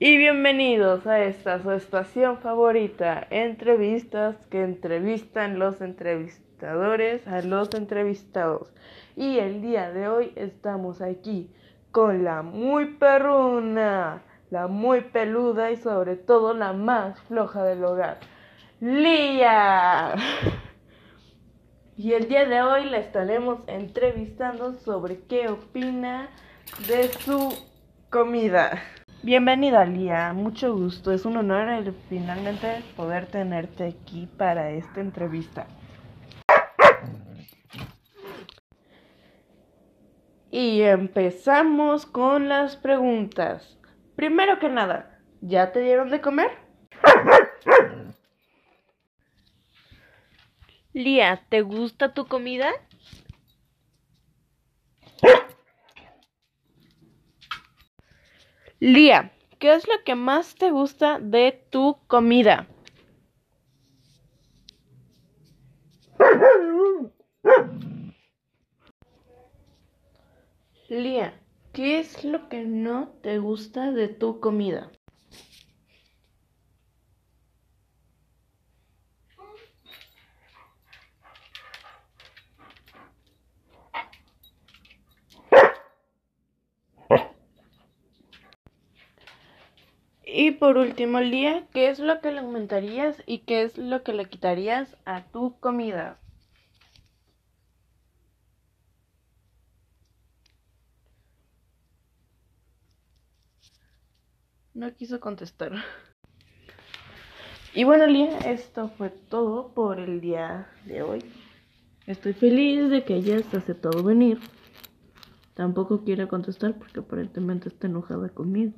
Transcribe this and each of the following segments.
Y bienvenidos a esta su estación favorita, entrevistas que entrevistan los entrevistadores a los entrevistados. Y el día de hoy estamos aquí con la muy perruna, la muy peluda y sobre todo la más floja del hogar, Lía. Y el día de hoy la estaremos entrevistando sobre qué opina de su comida. Bienvenida, Lía. Mucho gusto. Es un honor el, finalmente poder tenerte aquí para esta entrevista. Y empezamos con las preguntas. Primero que nada, ¿ya te dieron de comer? Lía, ¿te gusta tu comida? Lía, ¿qué es lo que más te gusta de tu comida? Lía, ¿qué es lo que no te gusta de tu comida? Y por último, Lía, ¿qué es lo que le aumentarías y qué es lo que le quitarías a tu comida? No quiso contestar. Y bueno, Lía, esto fue todo por el día de hoy. Estoy feliz de que hayas aceptado venir. Tampoco quiere contestar porque aparentemente está enojada conmigo.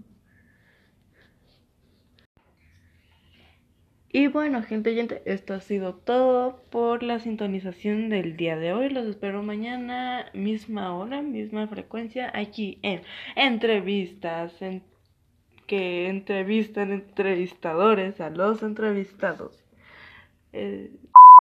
Y bueno, gente, gente, esto ha sido todo por la sintonización del día de hoy. Los espero mañana, misma hora, misma frecuencia, aquí en entrevistas, en que entrevistan entrevistadores a los entrevistados. Eh,